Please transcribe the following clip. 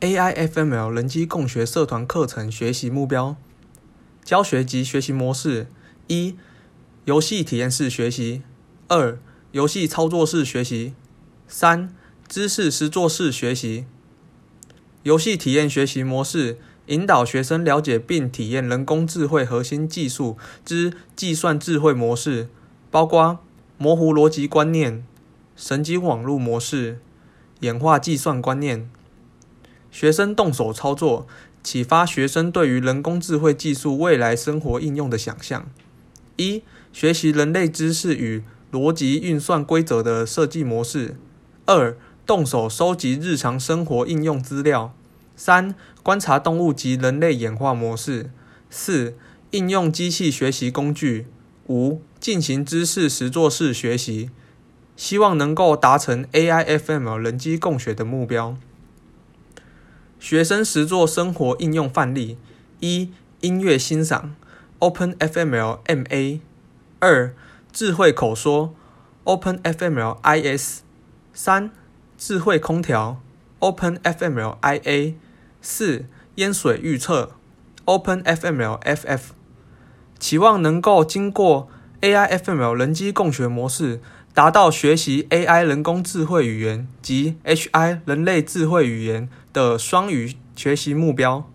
AI-FML 人机共学社团课程学习目标：教学及学习模式：一、游戏体验式学习；二、游戏操作式学习；三、知识实作式学习。游戏体验学习模式。引导学生了解并体验人工智慧核心技术之计算智慧模式，包括模糊逻辑观念、神经网络模式、演化计算观念。学生动手操作，启发学生对于人工智慧技术未来生活应用的想象。一、学习人类知识与逻辑运算规则的设计模式。二、动手收集日常生活应用资料。三、观察动物及人类演化模式。四、应用机器学习工具。五、进行知识实作式学习。希望能够达成 AIFM 人机共学的目标。学生实作生活应用范例：一、音乐欣赏。（OpenFML MA）；二、智慧口说。（OpenFML IS）；三、智慧空调。（OpenFML IA）；四、淹水预测。（OpenFML FF）。期望能够经过 AI-FML 人机共学模式，达到学习 AI 人工智慧语言及 HI 人类智慧语言的双语学习目标。